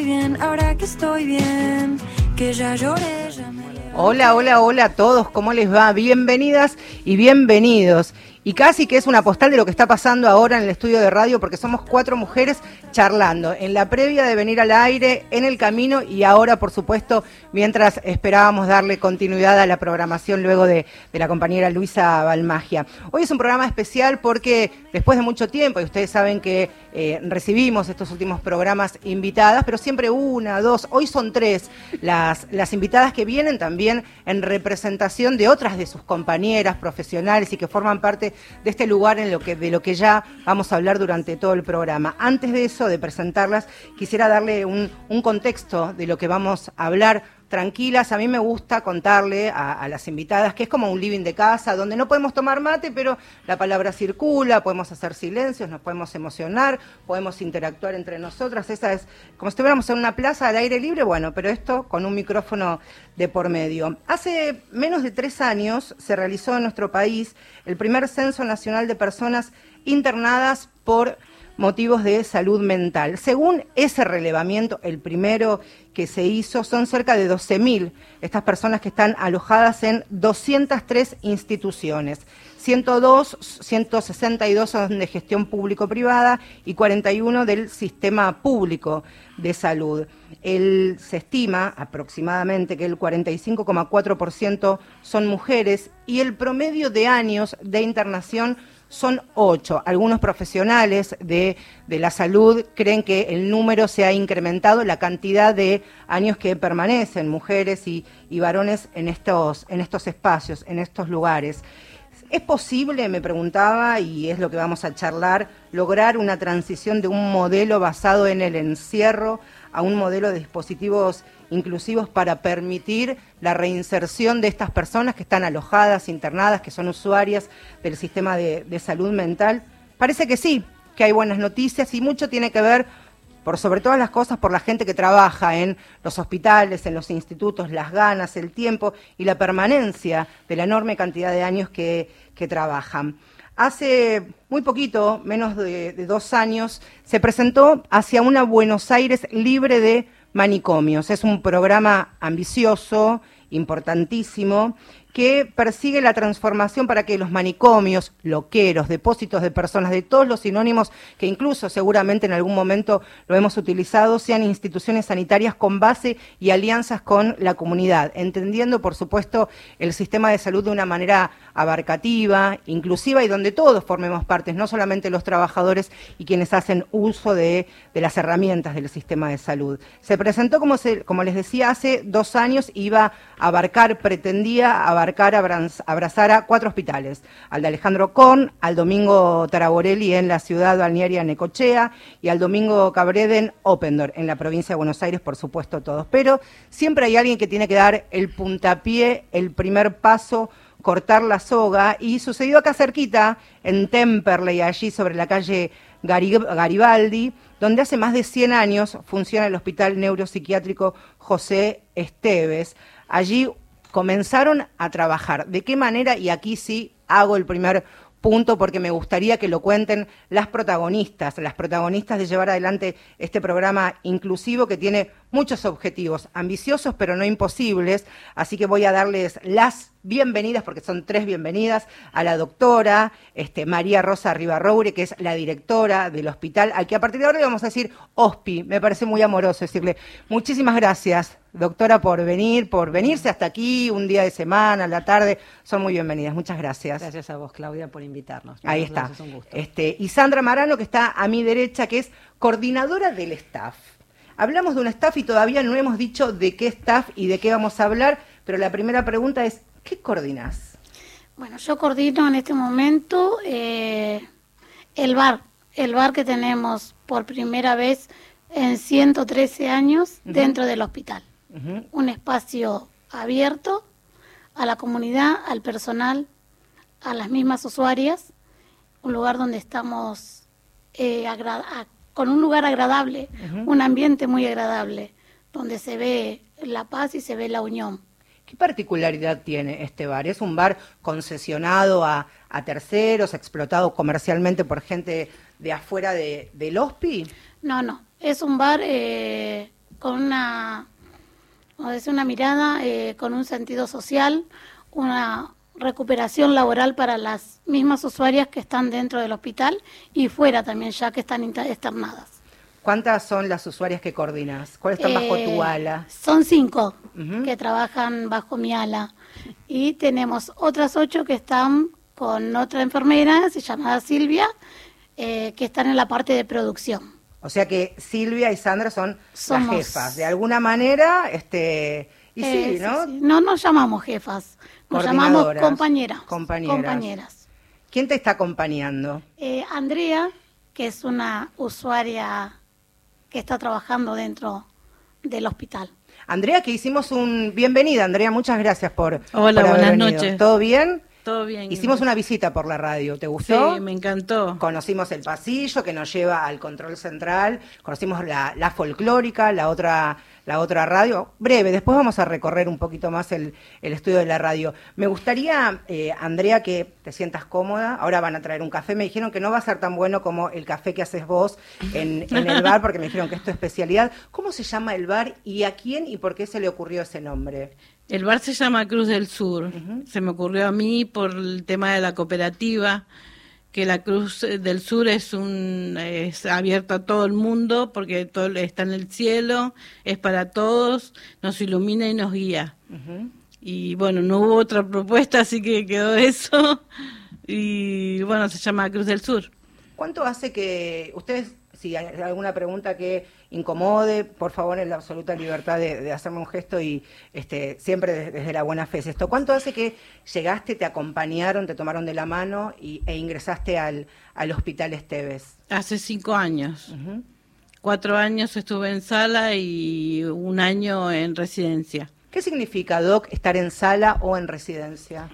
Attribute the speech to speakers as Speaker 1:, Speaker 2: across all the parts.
Speaker 1: Estoy bien, ahora que estoy bien, que ya lloré, ya me
Speaker 2: Hola, hola, hola a todos, ¿cómo les va? Bienvenidas y bienvenidos. Y casi que es una postal de lo que está pasando ahora en el estudio de radio, porque somos cuatro mujeres charlando en la previa de venir al aire, en el camino y ahora, por supuesto, mientras esperábamos darle continuidad a la programación luego de, de la compañera Luisa Balmagia. Hoy es un programa especial porque después de mucho tiempo, y ustedes saben que eh, recibimos estos últimos programas invitadas, pero siempre una, dos, hoy son tres las, las invitadas que vienen también en representación de otras de sus compañeras profesionales y que forman parte de este lugar en lo que, de lo que ya vamos a hablar durante todo el programa. Antes de eso, de presentarlas, quisiera darle un, un contexto de lo que vamos a hablar tranquilas. A mí me gusta contarle a, las invitadas que es como un living de casa, donde no podemos tomar mate, pero la palabra circula, podemos hacer silencios, nos podemos emocionar, podemos interactuar entre nosotras. Esa es como si estuviéramos en una plaza al aire libre, bueno, pero esto con un micrófono de por medio. Hace menos de tres años se realizó en nuestro país el primer censo nacional de personas internadas por motivos de salud mental. Según ese relevamiento, el primero que se hizo, son cerca de 12.000 estas personas que están alojadas en 203 instituciones. 102, 162 son de gestión público-privada y 41 del sistema público de salud. Se estima aproximadamente que el 45,4% son mujeres y el promedio de años de internación son ocho. Algunos profesionales de, de, la salud creen que el número se ha incrementado, la cantidad de años que permanecen mujeres y, y varones en estos, en estos espacios, en estos lugares. ¿Es posible, me preguntaba, y es lo que vamos a charlar, lograr una transición de un modelo basado en el encierro a un modelo de dispositivos inclusivos para permitir la reinserción de estas personas que están alojadas, internadas, que son usuarias del sistema de, salud mental? Parece que sí, que hay buenas noticias y mucho tiene que ver por sobre todas las cosas por la gente que trabaja en los hospitales, en los institutos, las ganas, el tiempo y la permanencia de la enorme cantidad de años que, que trabajan. Hace muy poquito, menos de, dos años, se presentó hacia una Buenos Aires libre de manicomios. Es un programa ambicioso, importantísimo, que persigue la transformación para que los manicomios, loqueros, depósitos de personas, de todos los sinónimos que incluso seguramente en algún momento lo hemos utilizado, sean instituciones sanitarias con base y alianzas con la comunidad, entendiendo, por supuesto, el sistema de salud de una manera abarcativa, inclusiva y donde todos formemos parte, no solamente los trabajadores y quienes hacen uso de, de las herramientas del sistema de salud. Se presentó, como, se, como les decía, hace dos años, iba a abarcar, pretendía abarcar, abrazar a cuatro hospitales, al de Alejandro Korn, al Domingo Taraborelli en la ciudad balnearia Necochea y al Domingo Cabreda en Opendor, en la provincia de Buenos Aires, por supuesto todos. Pero siempre hay alguien que tiene que dar el puntapié, el primer paso, cortar la soga, y sucedió acá cerquita, en Temperley, allí sobre la calle Garibaldi, donde hace más de 100 años funciona el Hospital Neuropsiquiátrico José Esteves. Allí comenzaron a trabajar. ¿De qué manera? Y aquí sí hago el primer punto porque me gustaría que lo cuenten las protagonistas, las protagonistas de llevar adelante este programa inclusivo que tiene muchos objetivos, ambiciosos pero no imposibles, así que voy a darles las bienvenidas, porque son tres bienvenidas, a la doctora este, María Rosa Ribarroure, que es la directora del hospital, al que a partir de ahora le vamos a decir OSPI, me parece muy amoroso decirle muchísimas gracias, doctora, por venir, por venirse hasta aquí un día de semana, a la tarde, son muy bienvenidas, muchas gracias.
Speaker 3: Gracias a vos, Claudia, por invitarnos.
Speaker 2: Ahí está. Este, y Sandra Marano, que está a mi derecha, que es coordinadora del staff. Hablamos de un staff y todavía no hemos dicho de qué staff y de qué vamos a hablar, pero la primera pregunta es, ¿qué coordinas?
Speaker 4: Bueno, yo coordino en este momento eh, el bar, el bar que tenemos por primera vez en 113 años dentro del hospital. Un espacio abierto a la comunidad, al personal, a las mismas usuarias, un lugar donde estamos eh, con un lugar agradable, un ambiente muy agradable, donde se ve la paz y se ve la unión.
Speaker 2: ¿Qué particularidad tiene este bar? ¿Es un bar concesionado a, terceros, explotado comercialmente por gente de afuera de, del HOSPI?
Speaker 4: No, no, es un bar eh, con una, una mirada, eh, con un sentido social, una recuperación laboral para las mismas usuarias que están dentro del hospital y fuera también, ya que están externadas.
Speaker 2: ¿Cuántas son las usuarias que coordinas? ¿Cuáles están bajo
Speaker 4: Eh,
Speaker 2: tu ala?
Speaker 4: Son cinco que trabajan bajo mi ala y tenemos otras ocho que están con otra enfermera, se llama Silvia, eh, que están en la parte de producción.
Speaker 2: O sea que Silvia y Sandra son
Speaker 4: Somos-
Speaker 2: las jefas. De alguna manera, este, y
Speaker 4: Eh,
Speaker 2: sí, ¿no?
Speaker 4: sí. No nos llamamos jefas, nos llamamos compañeras.
Speaker 2: compañeras.
Speaker 4: compañeras.
Speaker 2: ¿Quién te está acompañando?
Speaker 4: Eh, Andrea, que es una usuaria que está trabajando dentro del hospital.
Speaker 2: Andrea, que hicimos un... Bienvenida, Andrea, muchas gracias por,
Speaker 5: Hola,
Speaker 2: por haber
Speaker 5: buenas
Speaker 2: venido.
Speaker 5: noches.
Speaker 2: ¿Todo bien?
Speaker 5: Todo bien.
Speaker 2: Hicimos una visita por la radio, ¿te gustó?
Speaker 5: Sí, me encantó.
Speaker 2: Conocimos el pasillo que nos lleva al control central, conocimos la, la folclórica, la otra, la otra radio. Breve, después vamos a recorrer un poquito más el, el estudio de la radio. Me gustaría, eh, Andrea, que te sientas cómoda. Ahora van a traer un café. Me dijeron que no va a ser tan bueno como el café que haces vos en, en el bar, porque me dijeron que es tu especialidad. ¿Cómo se llama el bar y a quién y por qué se le ocurrió ese nombre?
Speaker 5: El bar se llama Cruz del Sur. Se me ocurrió a mí por el tema de la cooperativa, que la Cruz del Sur es un es abierto a todo el mundo porque todo está en el cielo, es para todos, nos ilumina y nos guía. Y bueno, no hubo otra propuesta, así que quedó eso. Y bueno, se llama Cruz del Sur.
Speaker 2: ¿Cuánto hace que ustedes, si hay alguna pregunta que incomode, por favor, en la absoluta libertad de, de hacerme un gesto y este, siempre de- desde la buena fe es esto? ¿Cuánto hace que llegaste, te acompañaron, te tomaron de la mano y, e ingresaste al, al hospital Esteves?
Speaker 5: Hace cinco años. Cuatro años estuve en sala y un año en residencia.
Speaker 2: ¿Qué significa, Doc, estar en sala o en residencia?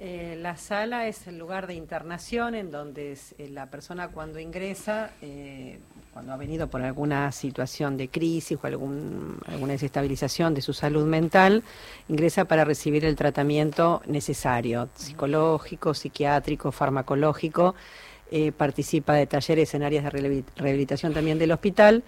Speaker 3: Eh, la sala es el lugar de internación en donde es, eh, la persona cuando ingresa, eh, cuando ha venido por alguna situación de crisis o algún, alguna desestabilización de su salud mental, ingresa para recibir el tratamiento necesario, psicológico, psiquiátrico, farmacológico, eh, participa de talleres en áreas de rehabil- rehabilitación también del hospital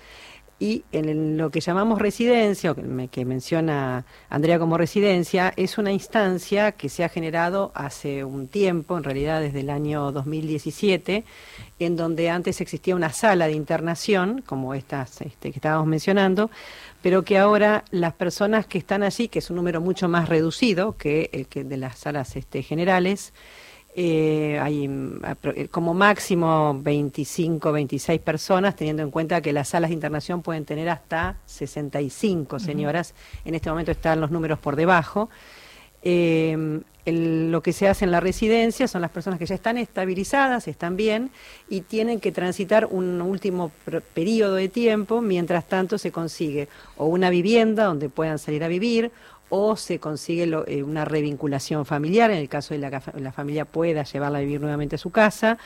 Speaker 3: y en lo que llamamos residencia, o que menciona Andrea como residencia, es una instancia que se ha generado hace un tiempo, en realidad desde el año 2017, en donde antes existía una sala de internación, como estas este, que estábamos mencionando, pero que ahora las personas que están allí, que es un número mucho más reducido que el que de las salas este, generales, eh, hay eh, como máximo 25, 26 personas, teniendo en cuenta que las salas de internación pueden tener hasta 65 señoras. En este momento están los números por debajo. Eh, el- lo que se hace en la residencia son las personas que ya están estabilizadas, están bien y tienen que transitar un último periodo de tiempo, mientras tanto se consigue o una vivienda donde puedan salir a vivir o se consigue eh, una revinculación familiar, en el caso de la, la familia pueda llevarla a vivir nuevamente a su casa,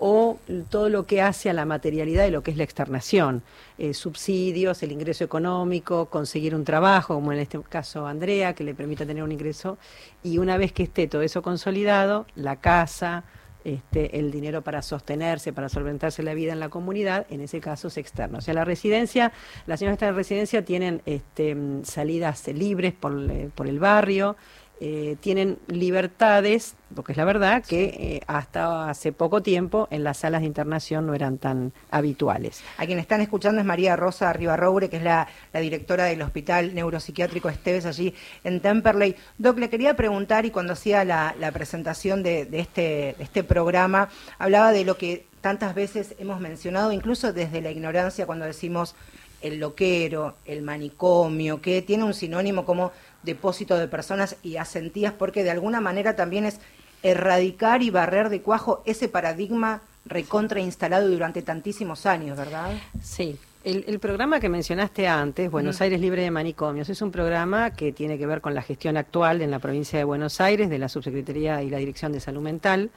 Speaker 3: o todo lo que hace a la materialidad de lo que es la externación, eh, subsidios, el ingreso económico, conseguir un trabajo, como en este caso Andrea, que le permita tener un ingreso, y una vez que esté todo eso consolidado, la casa, este, el dinero para sostenerse, para solventarse la vida en la comunidad, en ese caso se externa. O sea, la residencia, las señoras que están en residencia tienen este, salidas libres por, eh, por el barrio, eh, tienen libertades, porque es la verdad que eh, hasta hace poco tiempo en las salas de internación no eran tan habituales.
Speaker 2: A quien están escuchando es María Rosa Ribarroure, que es la, la directora del Hospital Neuropsiquiátrico Esteves allí en Temperley. Doc, le quería preguntar, y cuando hacía la, la presentación de, de este, de este programa, hablaba de lo que tantas veces hemos mencionado, incluso desde la ignorancia, cuando decimos el loquero, el manicomio, que tiene un sinónimo como depósito de personas y asentías, porque de alguna manera también es erradicar y barrer de cuajo ese paradigma recontra instalado durante tantísimos años, ¿verdad?
Speaker 3: Sí, El, el programa que mencionaste antes, Buenos. Aires Libre de Manicomios, es un programa que tiene que ver con la gestión actual en la provincia de Buenos Aires de la Subsecretaría y la Dirección de Salud Mental,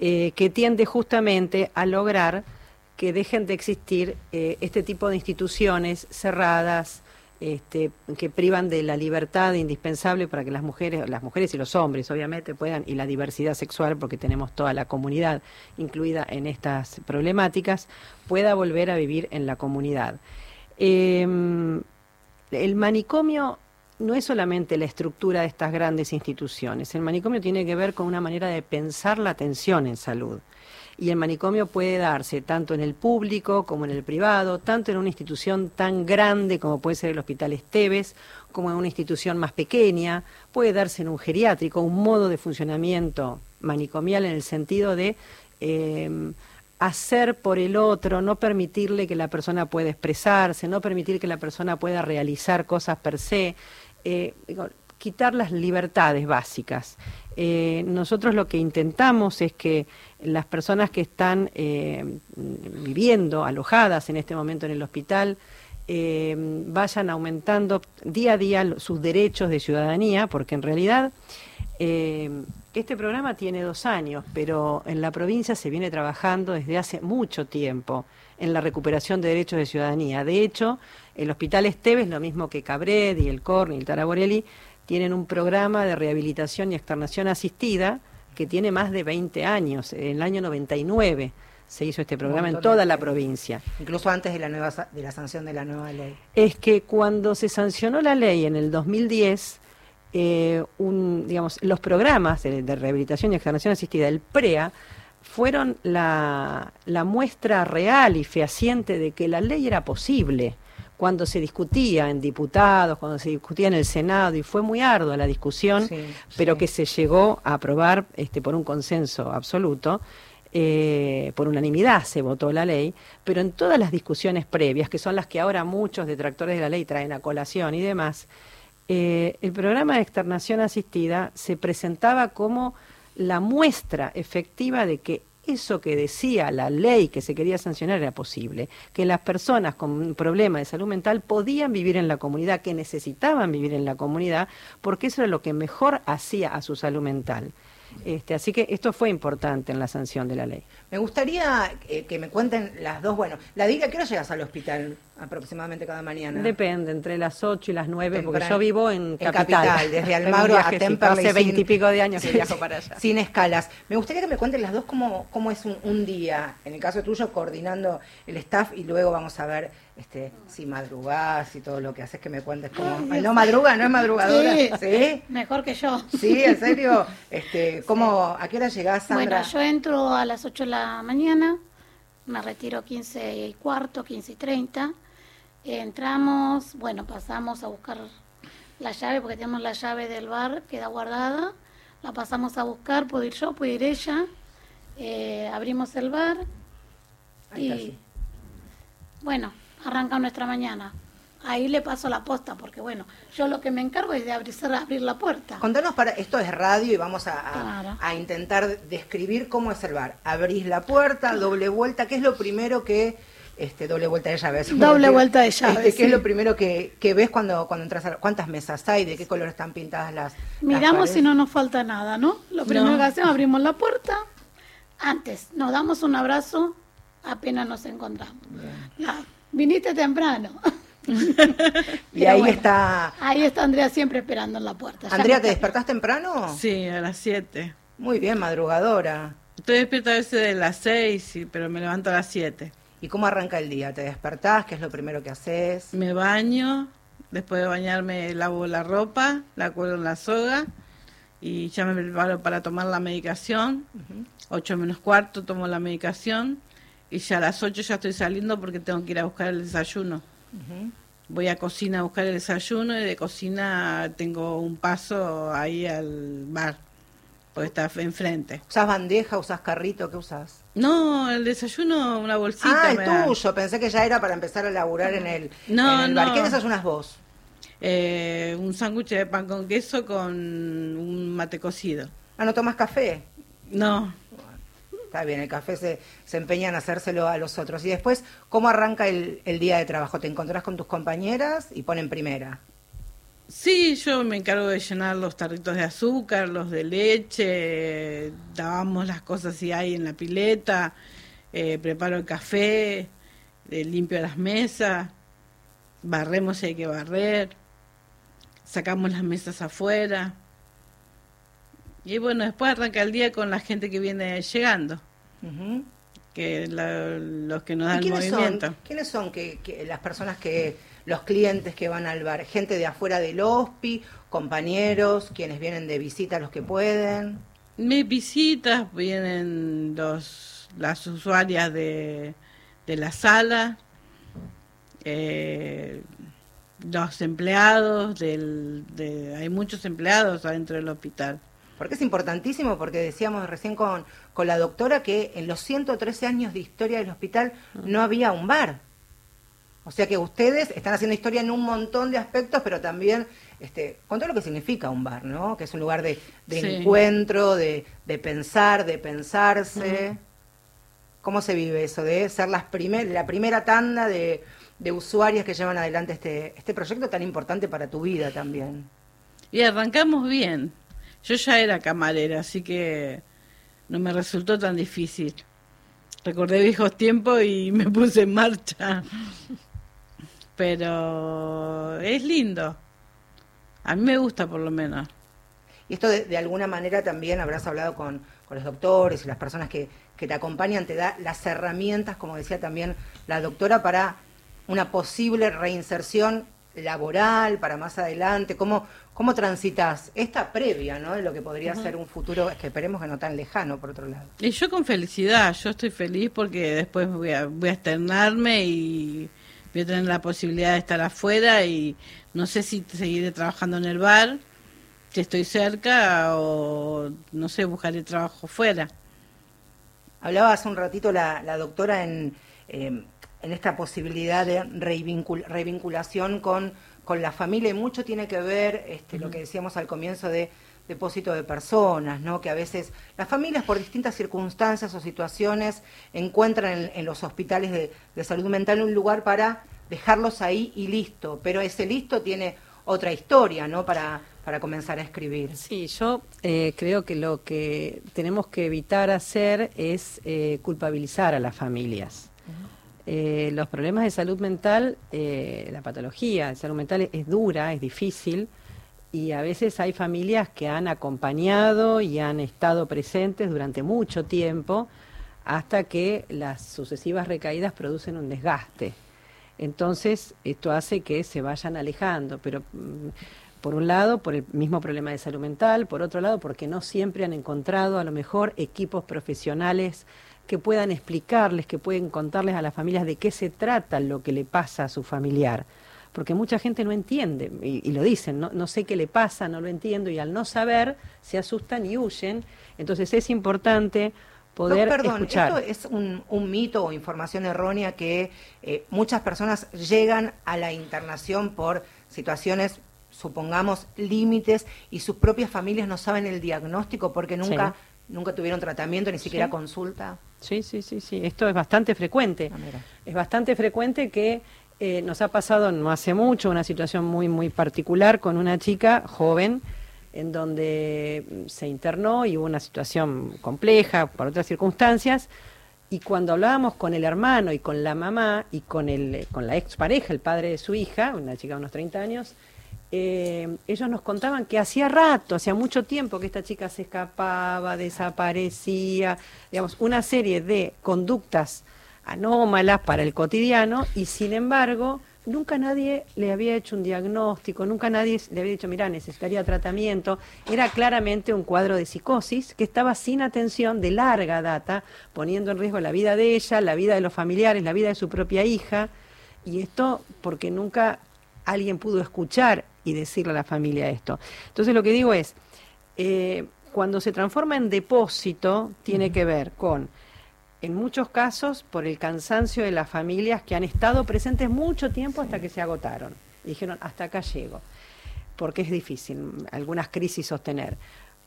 Speaker 3: eh, que tiende justamente a lograr que dejen de existir eh, este tipo de instituciones cerradas, este, que privan de la libertad indispensable para que las mujeres, las mujeres y los hombres, obviamente, puedan, y la diversidad sexual, porque tenemos toda la comunidad incluida en estas problemáticas, pueda volver a vivir en la comunidad. Eh, el manicomio no es solamente la estructura de estas grandes instituciones, el manicomio tiene que ver con una manera de pensar la atención en salud. Y el manicomio puede darse tanto en el público como en el privado, tanto en una institución tan grande como puede ser el Hospital Esteves, como en una institución más pequeña, puede darse en un geriátrico, un modo de funcionamiento manicomial en el sentido de eh, hacer por el otro, no permitirle que la persona pueda expresarse, no permitir que la persona pueda realizar cosas per se, eh, quitar las libertades básicas. Eh, nosotros lo que intentamos es que las personas que están eh, viviendo, alojadas en este momento en el hospital, eh, vayan aumentando día a día sus derechos de ciudadanía, porque en realidad eh, este programa tiene dos años, pero en la provincia se viene trabajando desde hace mucho tiempo en la recuperación de derechos de ciudadanía. De hecho, el Hospital Esteves, lo mismo que Cabred y el Corni y el Taraborelli, tienen un programa de rehabilitación y externación asistida que tiene más de 20 años. En el año 99 se hizo este programa en toda la provincia.
Speaker 2: Incluso antes de la nueva de la sanción de la nueva ley.
Speaker 3: es que cuando se sancionó la ley en el 2010, eh, un, digamos, los programas de, de rehabilitación y externación asistida, el PREA, fueron la, la muestra real y fehaciente de que la ley era posible. Cuando se discutía en diputados, cuando se discutía en el Senado, y fue muy ardua la discusión,
Speaker 2: Sí,
Speaker 3: pero
Speaker 2: sí.
Speaker 3: que se llegó a aprobar este, por un consenso absoluto, eh, por unanimidad se votó la ley, pero en todas las discusiones previas, que son las que ahora muchos detractores de la ley traen a colación y demás, eh, el programa de externación asistida se presentaba como la muestra efectiva de que eso que decía la ley que se quería sancionar era posible, que las personas con un problema de salud mental podían vivir en la comunidad, que necesitaban vivir en la comunidad, porque eso era lo que mejor hacía a su salud mental. Este, así que esto fue importante en la sanción de la ley.
Speaker 2: Me gustaría eh, que me cuenten las dos. Bueno, la diga, ¿qué hora llegas al hospital aproximadamente cada mañana?
Speaker 3: Depende, entre las 8 y las 9, porque yo vivo en
Speaker 2: En
Speaker 3: capital.
Speaker 2: capital, desde Almagro a Temperley.
Speaker 3: Hace veintipico de años que viajo para allá.
Speaker 2: Sin escalas. Me gustaría que me cuenten las dos cómo, cómo es un, un día, en el caso tuyo, coordinando el staff y luego vamos a ver este, si madrugás y todo lo que haces, que me cuentes cómo...
Speaker 4: Ay,
Speaker 2: no madruga, no es madrugadora.
Speaker 4: Sí.
Speaker 2: ¿Sí?
Speaker 4: Mejor que yo.
Speaker 2: Sí, en serio. Este, ¿cómo, ¿A qué hora llegás, Sandra?
Speaker 4: Bueno, yo entro a las 8 de la mañana, me retiro 15 y cuarto, 15 y 30. Entramos, bueno, pasamos a buscar la llave porque tenemos la llave del bar, queda guardada. La pasamos a buscar, puedo ir yo, puede ir ella. Eh, abrimos el bar
Speaker 2: Ahí
Speaker 4: y
Speaker 2: sí.
Speaker 4: bueno, arranca nuestra mañana. Ahí le paso la posta porque bueno, yo lo que me encargo es de abrir, abrir la puerta.
Speaker 2: Contanos para, esto es radio y vamos a, a-
Speaker 4: Claro.
Speaker 2: a intentar describir cómo es el bar. Abrís la puerta, doble vuelta, ¿qué es lo primero que, este, doble vuelta de llaves?
Speaker 4: Doble vuelta de llaves,
Speaker 2: Este, ¿Qué es
Speaker 4: sí.
Speaker 2: lo primero que, que ves cuando, cuando entras a cuántas mesas hay, de qué color están pintadas las las
Speaker 4: Miramos si
Speaker 2: paredes?
Speaker 4: no nos falta nada, ¿no? Lo primero que hacemos, abrimos la puerta. Antes, nos damos un abrazo apenas nos encontramos. Viniste temprano.
Speaker 2: Y ahí
Speaker 4: bueno,
Speaker 2: está...
Speaker 4: Ahí está Andrea siempre esperando en la puerta.
Speaker 2: Andrea,
Speaker 4: me
Speaker 2: ¿te despertás temprano?
Speaker 5: Sí, a las 7.
Speaker 2: Muy bien, madrugadora.
Speaker 5: Estoy despierta a veces de las 6, sí, pero me levanto a las 7.
Speaker 2: ¿Y cómo arranca el día? ¿Te despertás? ¿Qué es lo primero que haces?
Speaker 5: Me baño, después de bañarme lavo la ropa, la cuelgo en la soga y ya me preparo para tomar la medicación. 8 menos cuarto tomo la medicación y ya a las 8 ya estoy saliendo porque tengo que ir a buscar el desayuno. Voy a cocina a buscar el desayuno y de cocina tengo un paso ahí al bar, porque está enfrente.
Speaker 2: ¿Usás bandeja? ¿Usás carrito? ¿Qué usás?
Speaker 5: No, el desayuno, una bolsita.
Speaker 2: Ah,
Speaker 5: me da.
Speaker 2: tuyo. Pensé que ya era para empezar a laburar en el,
Speaker 5: No,
Speaker 2: en el bar.
Speaker 5: no.
Speaker 2: ¿Qué desayunas vos?
Speaker 5: Eh, un sándwich de pan con queso con un mate cocido.
Speaker 2: Ah, ¿no tomas café?
Speaker 5: No,
Speaker 2: está bien, el café se, se empeña en hacérselo a los otros. Y después, ¿cómo arranca el, el día de trabajo? ¿Te encontrás con tus compañeras y ponen primera?
Speaker 5: Sí, yo me encargo de llenar los tarritos de azúcar, los de leche, lavamos las cosas si hay en la pileta, eh, preparo el café, eh, limpio las mesas, barremos si hay que barrer, sacamos las mesas afuera. Y bueno, después arranca el día con la gente que viene llegando, que la- los que nos
Speaker 2: ¿Y
Speaker 5: dan
Speaker 2: quiénes
Speaker 5: movimiento.
Speaker 2: son, ¿quiénes son que, que las personas que, los clientes que van al bar? ¿Gente de afuera del HOSPI, compañeros, quienes vienen de visita los que pueden?
Speaker 5: Mis visitas vienen los, las usuarias de, de la sala, eh, los empleados, del, de, hay muchos empleados adentro del hospital.
Speaker 2: Porque es importantísimo, porque decíamos recién con, con la doctora que en los 113 años de historia del hospital no había un bar. O sea que ustedes están haciendo historia en un montón de aspectos, pero también este, con todo lo que significa un bar, ¿no? Que es un lugar de, de
Speaker 5: Sí.
Speaker 2: encuentro, de, de pensar, de pensarse. ¿Cómo se vive eso de ser las primer, la primera tanda de, de usuarias que llevan adelante este, este proyecto tan importante para tu vida también?
Speaker 5: Y arrancamos bien. Yo ya era camarera, así que no me resultó tan difícil. Recordé viejos tiempos y me puse en marcha. Pero es lindo. A mí me gusta por lo menos.
Speaker 2: Y esto de, de alguna manera también habrás hablado con, con los doctores y las personas que, que te acompañan, te da las herramientas, como decía también la doctora, para una posible reinserción laboral, para más adelante. ¿Cómo, cómo transitas esta previa, ¿no? De lo que podría ser un futuro, que esperemos que no tan lejano, por otro lado.
Speaker 5: Y yo con felicidad, yo estoy feliz porque después voy a, voy a externarme y voy a tener la posibilidad de estar afuera y no sé si seguiré trabajando en el bar, si estoy cerca o no sé, buscaré trabajo fuera.
Speaker 2: Hablaba hace un ratito la, la doctora en, eh, en esta posibilidad de revinculación con, con la familia y mucho tiene que ver este, lo que decíamos al comienzo de depósito de personas, ¿no? que a veces las familias por distintas circunstancias o situaciones encuentran en, en los hospitales de, de salud mental un lugar para dejarlos ahí y listo, pero ese listo tiene otra historia ¿no? para, para comenzar a escribir.
Speaker 3: Sí, yo eh, creo que lo que tenemos que evitar hacer es eh, culpabilizar a las familias. Eh, los problemas de salud mental, eh, la patología de salud mental es, es dura, es difícil y a veces hay familias que han acompañado y han estado presentes durante mucho tiempo hasta que las sucesivas recaídas producen un desgaste. Entonces, esto hace que se vayan alejando, pero mm, por un lado, por el mismo problema de salud mental, por otro lado, porque no siempre han encontrado a lo mejor equipos profesionales que puedan explicarles, que pueden contarles a las familias de qué se trata lo que le pasa a su familiar. Porque mucha gente no entiende, y, y lo dicen, no, no sé qué le pasa, no lo entiendo, y al no saber se asustan y huyen. Entonces es importante poder
Speaker 2: No, perdón,
Speaker 3: escuchar.
Speaker 2: esto es un, un mito o información errónea que eh, muchas personas llegan a la internación por situaciones, supongamos, límites y sus propias familias no saben el diagnóstico porque nunca, nunca tuvieron tratamiento, ni siquiera
Speaker 3: Sí.
Speaker 2: consulta.
Speaker 3: Sí, sí, sí, sí. Esto es bastante frecuente.
Speaker 2: Ah.
Speaker 3: Es bastante frecuente que eh, nos ha pasado no hace mucho una situación muy, muy particular con una chica joven en donde mm, se internó y hubo una situación compleja por otras circunstancias. Y cuando hablábamos con el hermano y con la mamá y con, el, eh, con la expareja, el padre de su hija, una chica de unos 30 años, eh, ellos nos contaban que hacía rato, hacía mucho tiempo que esta chica se escapaba, desaparecía, digamos, una serie de conductas anómalas para el cotidiano y sin embargo nunca nadie le había hecho un diagnóstico, nunca nadie le había dicho, mira, necesitaría tratamiento. Era claramente un cuadro de psicosis que estaba sin atención de larga data, poniendo en riesgo la vida de ella, la vida de los familiares, la vida de su propia hija. Y esto porque nunca alguien pudo escuchar y decirle a la familia esto. Entonces lo que digo es, eh, cuando se transforma en depósito, tiene que ver con, en muchos casos, por el cansancio de las familias que han estado presentes mucho tiempo hasta que se agotaron. Y dijeron, hasta acá llego, porque es difícil algunas crisis sostener.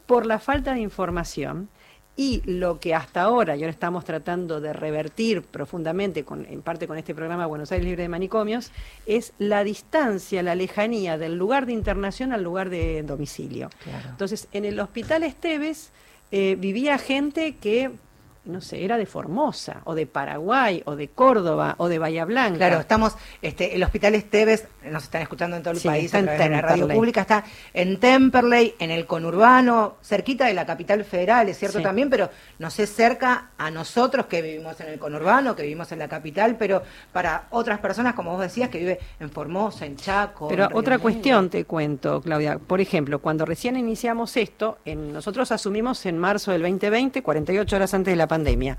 Speaker 3: Por la falta de información Y lo que hasta ahora, y ahora estamos tratando de revertir profundamente, con, en parte con este programa Buenos Aires Libre de Manicomios, es la distancia, la lejanía del lugar de internación al lugar de domicilio. Entonces, en el Hospital Esteves eh, vivía gente que no sé, era de Formosa, o de Paraguay, o de Córdoba, o de Bahía Blanca.
Speaker 2: Claro, estamos, este, el Hospital Esteves, nos están escuchando en todo el
Speaker 3: Sí,
Speaker 2: país,
Speaker 3: en
Speaker 2: de la radio pública, está en Temperley, en el conurbano, cerquita de la capital federal, es cierto
Speaker 3: Sí.
Speaker 2: también, pero no sé, cerca a nosotros que vivimos en el conurbano, que vivimos en la capital, pero para otras personas, como vos decías, que vive en Formosa, en Chaco.
Speaker 3: Pero
Speaker 2: en
Speaker 3: otra cuestión te cuento, Claudia. Por ejemplo, cuando recién iniciamos esto, en- nosotros asumimos en marzo del 2020, 48 horas antes de la pandemia.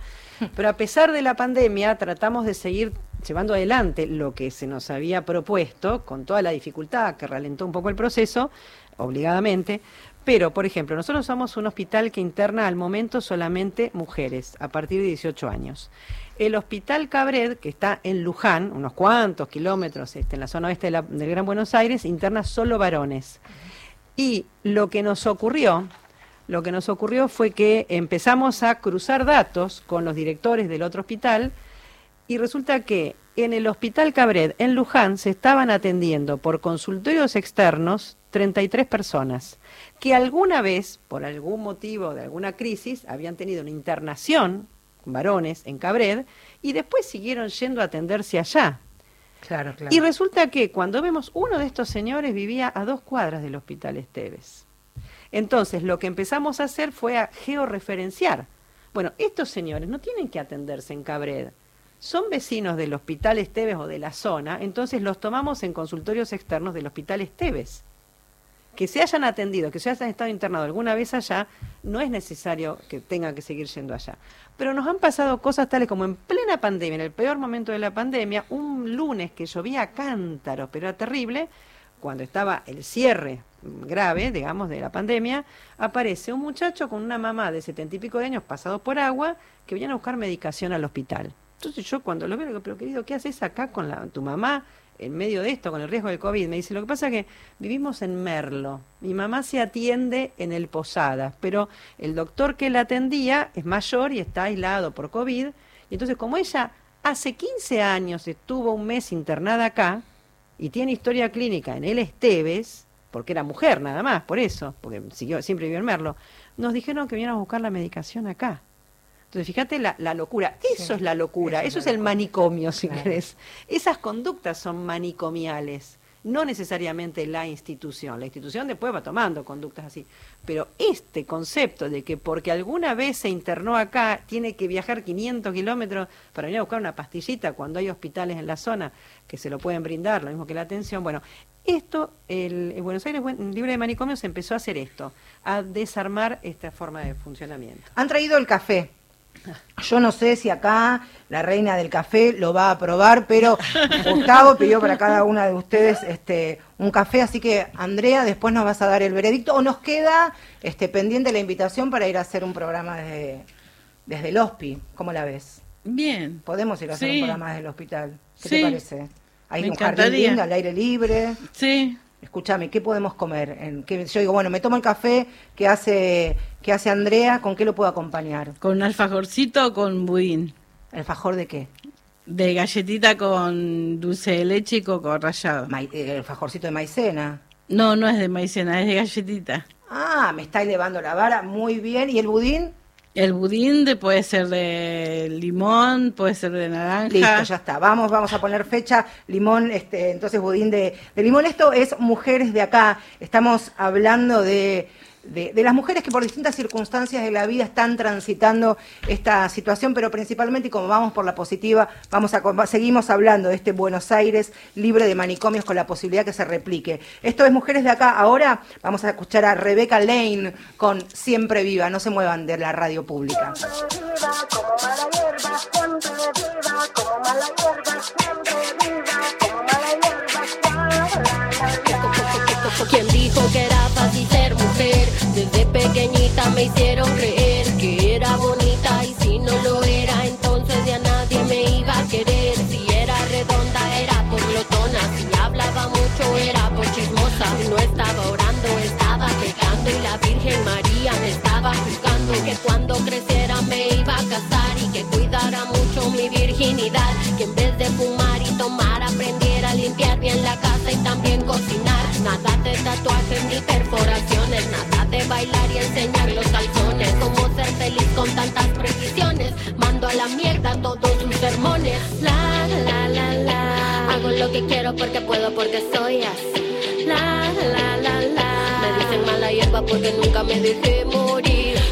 Speaker 3: Pero a pesar de la pandemia, tratamos de seguir llevando adelante lo que se nos había propuesto, con toda la dificultad que ralentó un poco el proceso, obligadamente. Pero, por ejemplo, nosotros somos un hospital que interna al momento solamente mujeres, a partir de 18 años. El Hospital Cabred, que está en Luján, unos cuantos kilómetros este, en la zona oeste del Gran Buenos Aires, interna solo varones. Y lo que nos ocurrió, lo que nos ocurrió fue que empezamos a cruzar datos con los directores del otro hospital y resulta que en el Hospital Cabred, en Luján, se estaban atendiendo por consultorios externos 33 personas que alguna vez, por algún motivo de alguna crisis, habían tenido una internación, varones, en Cabred, y después siguieron yendo a atenderse allá.
Speaker 2: Claro, claro.
Speaker 3: Y resulta que cuando vemos, uno de estos señores vivía a dos cuadras del Hospital Esteves. Entonces, lo que empezamos a hacer fue a georreferenciar. Bueno, estos señores no tienen que atenderse en Cabred. Son vecinos del Hospital Esteves o de la zona, entonces los tomamos en consultorios externos del Hospital Esteves. Que se hayan atendido, que se hayan estado internados alguna vez allá, no es necesario que tengan que seguir yendo allá. Pero nos han pasado cosas tales como en plena pandemia, en el peor momento de la pandemia, un lunes que llovía a pero era terrible, cuando estaba el cierre grave, digamos, de la pandemia, aparece un muchacho con una mamá de setenta y pico de años pasados por agua que venían a buscar medicación al hospital. Entonces yo cuando lo veo, digo, pero querido, ¿qué haces acá con la, tu mamá en medio de esto, con el riesgo del COVID? Me dice, lo que pasa es que vivimos en Merlo. Mi mamá se atiende en el Posada, pero el doctor que la atendía es mayor y está aislado por COVID. Y entonces como ella hace 15 años estuvo un mes internada acá y tiene historia clínica en el Esteves, porque era mujer nada más, por eso, porque siguió, siempre vivió en Merlo, nos dijeron que vinieron a buscar la medicación acá. Entonces, fíjate la, la locura. Eso
Speaker 2: Sí,
Speaker 3: es la locura,
Speaker 2: eso
Speaker 3: eso,
Speaker 2: es
Speaker 3: el manicomio, si
Speaker 2: Claro.
Speaker 3: querés. Esas conductas son manicomiales, no necesariamente la institución. La institución después va tomando conductas así. Pero este concepto de que porque alguna vez se internó acá, tiene que viajar 500 kilómetros para venir a buscar una pastillita cuando hay hospitales en la zona que se lo pueden brindar, lo mismo que la atención. Bueno, esto, el, el Buenos Aires Libre de Manicomios empezó a hacer esto, a desarmar esta forma de funcionamiento.
Speaker 2: Han traído el café. Yo no sé si acá la reina del café lo va a probar, pero Gustavo pidió para cada una de ustedes este un café, así que Andrea, después nos vas a dar el veredicto o nos queda este pendiente la invitación para ir a hacer un programa desde, desde el HOSPI. ¿Cómo la ves?
Speaker 5: Bien.
Speaker 2: Podemos ir a hacer
Speaker 5: Sí.
Speaker 2: un programa desde el hospital. ¿Qué
Speaker 5: Sí.
Speaker 2: te parece? Hay
Speaker 5: Me
Speaker 2: un jardín
Speaker 5: encantaría.
Speaker 2: lindo al aire libre.
Speaker 5: Sí.
Speaker 2: Escúchame, ¿qué podemos comer? En- que yo digo, bueno, me tomo el café que hace que hace Andrea, ¿con qué lo puedo acompañar?
Speaker 5: Con un alfajorcito o con budín.
Speaker 2: ¿El fajor de qué?
Speaker 5: De galletita con dulce de leche y coco rallado.
Speaker 2: Eh, el fajorcito de maicena.
Speaker 5: No, no es de maicena, es de galletita.
Speaker 2: Ah, me está elevando la vara, muy bien. ¿Y el budín?
Speaker 5: El budín de, puede ser de limón, puede ser de naranja.
Speaker 2: Listo, ya está. Vamos, vamos a poner fecha, limón, este, entonces budín de, de limón. Esto es mujeres de acá. Estamos hablando de, de, de las mujeres que por distintas circunstancias de la vida están transitando esta situación, pero principalmente, y como vamos por la positiva, vamos a seguimos hablando de este Buenos Aires libre de manicomios con la posibilidad que se replique. Esto es Mujeres de acá. Ahora vamos a escuchar a Rebeca Lane con Siempre Viva. No se muevan de la radio pública.
Speaker 6: viva como mala
Speaker 7: me hicieron creer que era bonita y si no lo era, entonces ya nadie me iba a querer. Si era redonda era por glotona, si hablaba mucho era por chismosa. No estaba orando, estaba pecando y la Virgen María me estaba juzgando que cuando creciera me iba a casar y que cuidara mucho mi virginidad, que en vez de fumar y tomar aprendiera a limpiar bien la casa y también cocinar. Nada de tatuajes ni perfume con tantas precisiones. Mando a la mierda todos sus sermones. La la la la. Hago lo que quiero porque puedo, porque soy así. La la la la. Me dicen mala hierba porque nunca me dejé morir.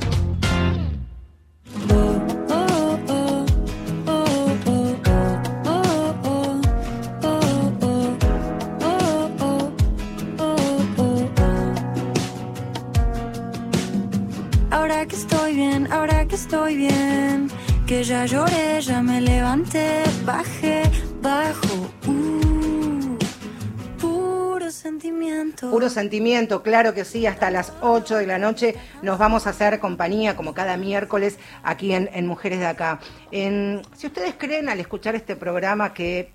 Speaker 1: Puro sentimiento,
Speaker 2: claro que sí, hasta las 8 de la noche nos vamos a hacer compañía como cada miércoles aquí en, Mujeres de Acá. Si ustedes creen al escuchar este programa que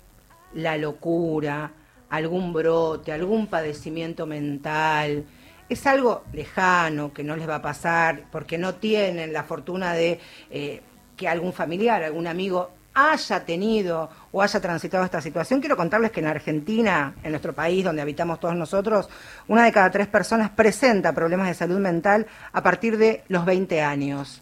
Speaker 2: la locura, algún brote, algún padecimiento mental, es algo lejano que no les va a pasar porque no tienen la fortuna de eh, que algún familiar, algún amigo haya tenido o haya transitado esta situación. Quiero contarles que en Argentina, en nuestro país donde habitamos todos nosotros, una de cada tres personas presenta problemas de salud mental a partir de los 20 años.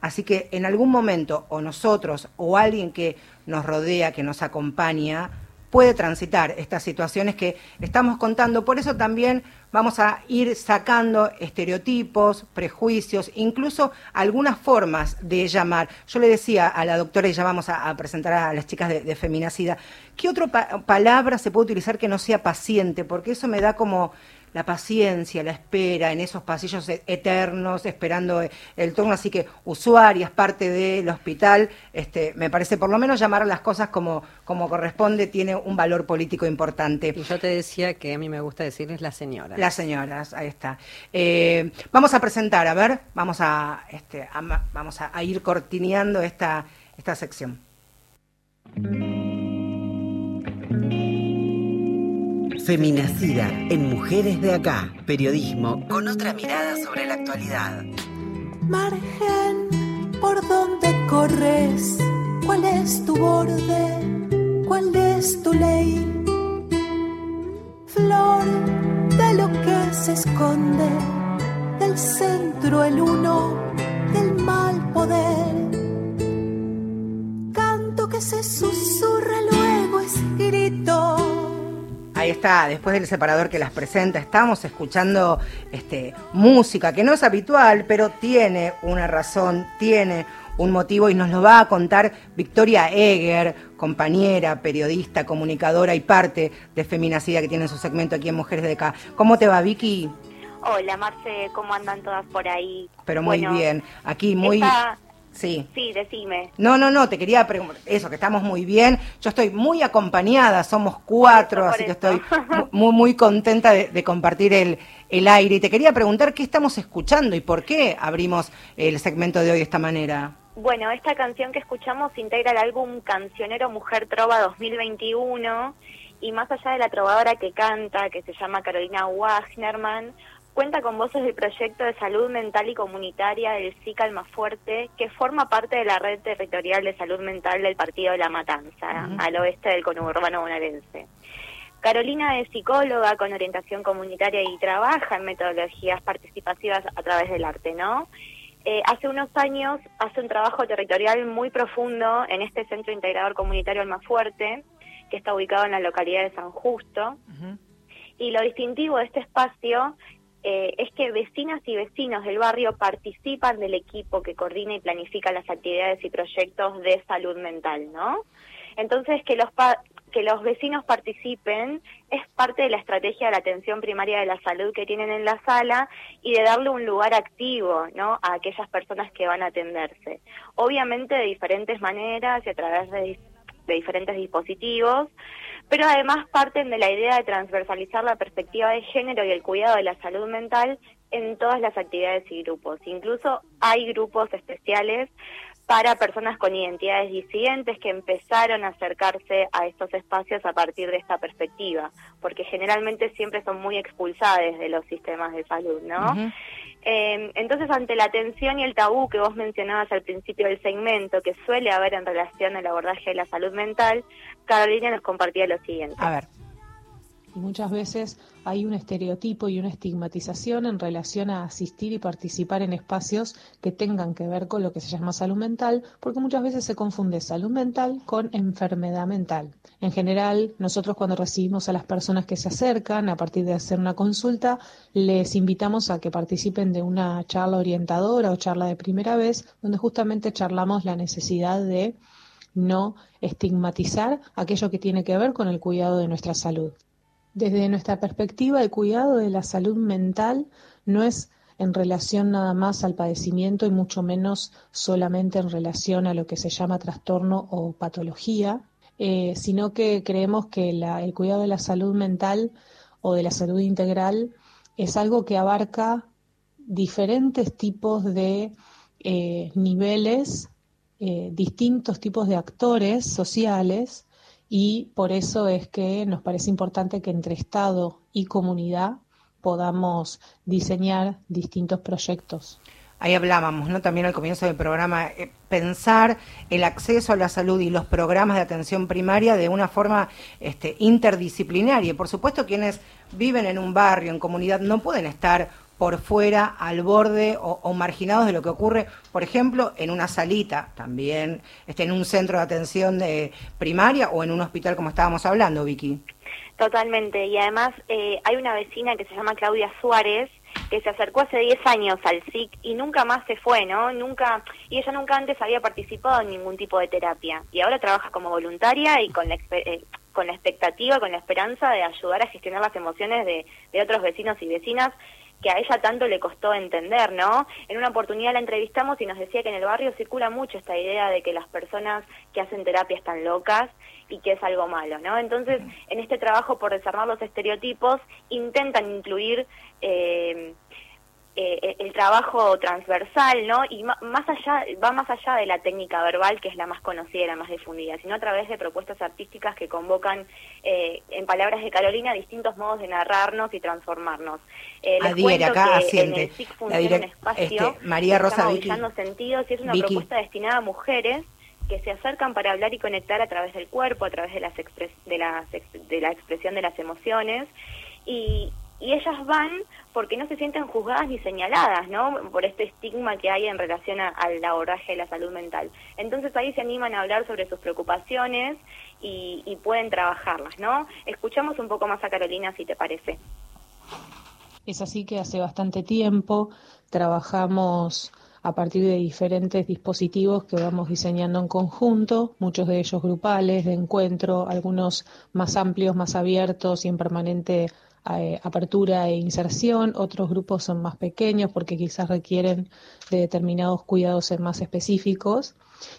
Speaker 2: Así que en algún momento o nosotros o alguien que nos rodea, que nos acompaña, puede transitar estas situaciones que estamos contando. Por eso también vamos a ir sacando estereotipos, prejuicios, incluso algunas formas de llamar. Yo le decía a la doctora, y ya vamos a, presentar a las chicas de, de Feminacida, ¿qué otra pa- palabra se puede utilizar que no sea paciente? Porque eso me da como la paciencia, la espera en esos pasillos e- eternos, esperando eh, el turno. Así que usuarias, parte del hospital, este, me parece por lo menos llamar a las cosas como, como corresponde, tiene un valor político importante.
Speaker 3: Y yo te decía que a mí me gusta decirles la señora.
Speaker 2: Las señoras, ahí está. Eh, vamos a presentar, a ver, vamos a, este, a vamos a, a ir cortineando esta, esta sección.
Speaker 8: Feminacida en Mujeres de acá. Periodismo con otra mirada sobre la actualidad.
Speaker 9: Margen, ¿por dónde corres? ¿Cuál es tu borde? ¿Cuál es tu ley? Flor de lo que se esconde, del centro el uno, del mal poder. Canto que se susurra, luego es grito.
Speaker 2: Ahí está, después del separador que las presenta, estamos escuchando este, música que no es habitual, pero tiene una razón, tiene un motivo y nos lo va a contar Victoria Eger, compañera, periodista, comunicadora y parte de Feminacida que tiene su segmento aquí en Mujeres de Acá. ¿Cómo te va, Vicky?
Speaker 10: Hola, Marce, ¿cómo andan todas por ahí?
Speaker 2: Pero muy
Speaker 10: Bueno,
Speaker 2: bien, aquí muy...
Speaker 10: esta-
Speaker 2: Sí.
Speaker 10: Sí, decime.
Speaker 2: No, no, no, te quería preguntar eso, que estamos muy bien. Yo estoy muy acompañada, somos cuatro,
Speaker 10: Por
Speaker 2: así que estoy mu- muy, muy contenta de, de compartir el, el aire. Y te quería preguntar qué estamos escuchando y por qué abrimos el segmento de hoy de esta manera.
Speaker 10: Bueno, esta canción que escuchamos integra el álbum Cancionero Mujer Trova 2021 y más allá de la trovadora que canta, que se llama Carolina Wagnerman, cuenta con voces del proyecto de salud mental y comunitaria del SICA Almafuerte, que forma parte de la red territorial de salud mental del Partido de la Matanza, al oeste del conurbano bonaerense. Carolina es psicóloga con orientación comunitaria y trabaja en metodologías participativas a través del arte, ¿no? Eh, hace unos años hace un trabajo territorial muy profundo en este centro integrador comunitario Almafuerte, que está ubicado en la localidad de San Justo. Y lo distintivo de este espacio eh, es que vecinas y vecinos del barrio participan del equipo que coordina y planifica las actividades y proyectos de salud mental, ¿no? Entonces, que los, pa- que los vecinos participen es parte de la estrategia de la atención primaria de la salud que tienen en la sala y de darle un lugar activo ¿no? a aquellas personas que van a atenderse. Obviamente de diferentes maneras y a través de, de diferentes dispositivos, pero además parten de la idea de transversalizar la perspectiva de género y el cuidado de la salud mental en todas las actividades y grupos. Incluso hay grupos especiales para personas con identidades disidentes que empezaron a acercarse a estos espacios a partir de esta perspectiva, porque generalmente siempre son muy expulsadas de los sistemas de salud, ¿no? Eh, entonces, ante la tensión y el tabú que vos mencionabas al principio del segmento, que suele haber en relación al abordaje de la salud mental, Carolina nos compartía lo siguiente.
Speaker 2: A ver.
Speaker 11: Y muchas veces hay un estereotipo y una estigmatización en relación a asistir y participar en espacios que tengan que ver con lo que se llama salud mental, porque muchas veces se confunde salud mental con enfermedad mental. En general, nosotros cuando recibimos a las personas que se acercan a partir de hacer una consulta, les invitamos a que participen de una charla orientadora o charla de primera vez, donde justamente charlamos la necesidad de no estigmatizar aquello que tiene que ver con el cuidado de nuestra salud. Desde nuestra perspectiva, el cuidado de la salud mental no es en relación nada más al padecimiento y mucho menos solamente en relación a lo que se llama trastorno o patología, eh, sino que creemos que el cuidado de la salud mental o de la salud integral es algo que abarca diferentes tipos de eh, niveles, eh, distintos tipos de actores sociales y por eso es que nos parece importante que entre Estado y comunidad podamos diseñar distintos proyectos.
Speaker 2: Ahí hablábamos, ¿no? También al comienzo del programa, eh, pensar el acceso a la salud y los programas de atención primaria de una forma este, interdisciplinaria. Por supuesto, quienes viven en un barrio, en comunidad, no pueden estar por fuera, al borde o, o marginados de lo que ocurre, por ejemplo, en una salita, también este, en un centro de atención de primaria o en un hospital, como estábamos hablando, Vicky.
Speaker 10: Totalmente. Y además eh, hay una vecina que se llama Claudia Suárez que se acercó hace 10 años al SIC y nunca más se fue, ¿no? Nunca y ella nunca antes había participado en ningún tipo de terapia y ahora trabaja como voluntaria y con la eh, con la expectativa, con la esperanza de ayudar a gestionar las emociones de, de otros vecinos y vecinas que a ella tanto le costó entender, ¿no? En una oportunidad la entrevistamos y nos decía que en el barrio circula mucho esta idea de que las personas que hacen terapia están locas y que es algo malo, ¿no? Entonces, en este trabajo por desarmar los estereotipos, intentan incluir eh, eh, el trabajo transversal, ¿no? Y más allá, va más allá de la técnica verbal, que es la más conocida y la más difundida, sino a través de propuestas artísticas que convocan, eh, en palabras de Carolina, distintos modos de narrarnos y transformarnos. Eh,
Speaker 2: Adhiere acá,
Speaker 10: que
Speaker 2: asiente.
Speaker 10: En el SIC
Speaker 2: La
Speaker 10: espacio
Speaker 2: este, María Rosa Vicky.
Speaker 10: Sentidos y es una
Speaker 2: Vicky.
Speaker 10: propuesta destinada a mujeres que se acercan para hablar y conectar a través del cuerpo, a través de, las expres- de, las ex- de la expresión de las emociones. Y, y ellas van porque no se sienten juzgadas ni señaladas, ¿no? Por este estigma que hay en relación al abordaje de la salud mental. Entonces ahí se animan a hablar sobre sus preocupaciones y, y pueden trabajarlas, ¿no? Escuchamos un poco más a Carolina, si te parece.
Speaker 11: Es así que hace bastante tiempo trabajamos a partir de diferentes dispositivos que vamos diseñando en conjunto, muchos de ellos grupales, de encuentro, algunos más amplios, más abiertos y en permanente eh, apertura e inserción, otros grupos son más pequeños porque quizás requieren de determinados cuidados más específicos.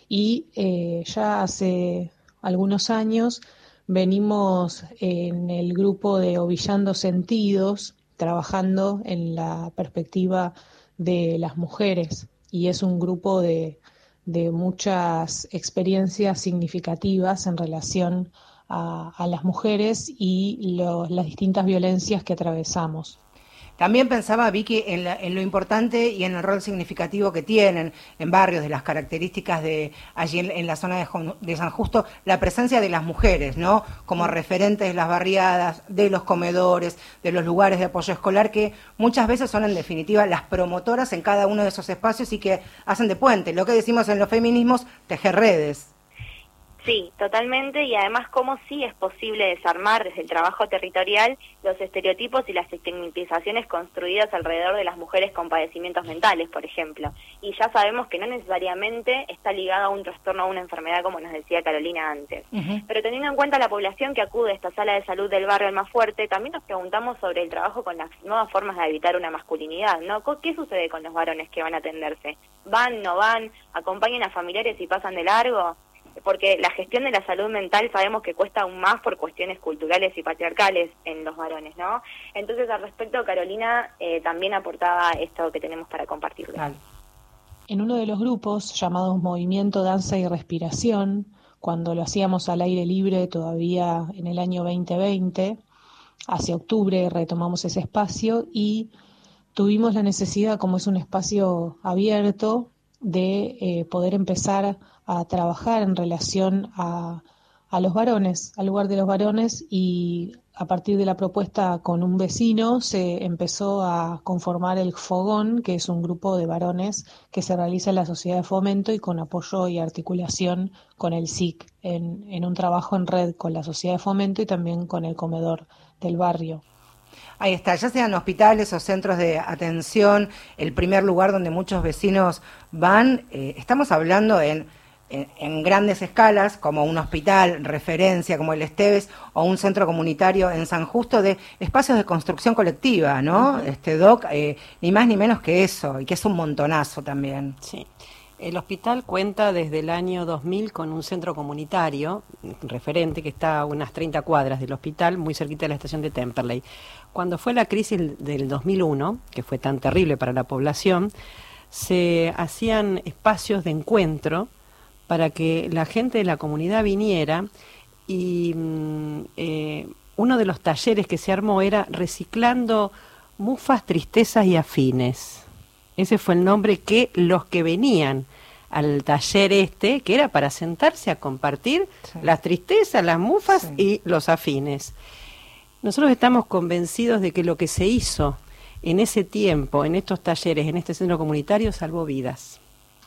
Speaker 11: Y eh, ya hace algunos años venimos en el grupo de Ovillando Sentidos trabajando en la perspectiva de las mujeres. Y es un grupo de, de muchas experiencias significativas en relación a, a las mujeres y lo- las distintas violencias que atravesamos.
Speaker 2: También pensaba Vicky en, la- en lo importante y en el rol significativo que tienen en barrios, de las características de allí en, en la zona de, de San Justo, la presencia de las mujeres, ¿no? Como referentes de las barriadas, de los comedores, de los lugares de apoyo escolar, que muchas veces son en definitiva las promotoras en cada uno de esos espacios y que hacen de puente. Lo que decimos en los feminismos, tejer redes.
Speaker 10: Sí, totalmente, y además cómo sí es posible desarmar desde el trabajo territorial los estereotipos y las estigmatizaciones construidas alrededor de las mujeres con padecimientos mentales, por ejemplo. Y ya sabemos que no necesariamente está ligado a un trastorno o a una enfermedad, como nos decía Carolina antes. Pero teniendo en cuenta la población que acude a esta sala de salud del barrio más fuerte, también nos preguntamos sobre el trabajo con las nuevas formas de evitar una masculinidad, ¿no? ¿Qué sucede con los varones que van a atenderse? ¿Van, no van? ¿Acompañan a familiares y pasan de largo? Porque la gestión de la salud mental sabemos que cuesta aún más por cuestiones culturales y patriarcales en los varones, ¿no? Entonces, al respecto, Carolina eh, también aportaba esto que tenemos para compartir.
Speaker 11: En uno de los grupos llamados Movimiento, Danza y Respiración, cuando lo hacíamos al aire libre todavía en el año 2020, hacia octubre retomamos ese espacio y tuvimos la necesidad, como es un espacio abierto, de eh, poder empezar a trabajar en relación a, a los varones, al lugar de los varones y a partir de la propuesta con un vecino se empezó a conformar el Fogón, que es un grupo de varones que se realiza en la sociedad de fomento y con apoyo y articulación con el SIC, en, en un trabajo en red con la sociedad de fomento y también con el comedor del barrio.
Speaker 2: Ahí está, ya sean hospitales o centros de atención, el primer lugar donde muchos vecinos van, eh, estamos hablando en, en, en grandes escalas, como un hospital, referencia como el Esteves, o un centro comunitario en San Justo, de espacios de construcción colectiva, ¿no? Este Doc, eh, ni más ni menos que eso, y que es un montonazo también.
Speaker 3: Sí. El hospital cuenta desde el año 2000 con un centro comunitario referente que está a unas 30 cuadras del hospital, muy cerquita de la estación de Temperley. Cuando fue la crisis del 2001, que fue tan terrible para la población, se hacían espacios de encuentro para que la gente de la comunidad viniera y mm, eh, uno de los talleres que se armó era reciclando mufas, tristezas y afines. Ese fue el nombre que los que venían al taller este, que era para sentarse a compartir las tristezas, las mufas y los afines. Nosotros estamos convencidos de que lo que se hizo en ese tiempo, en estos talleres, en este centro comunitario, salvó vidas.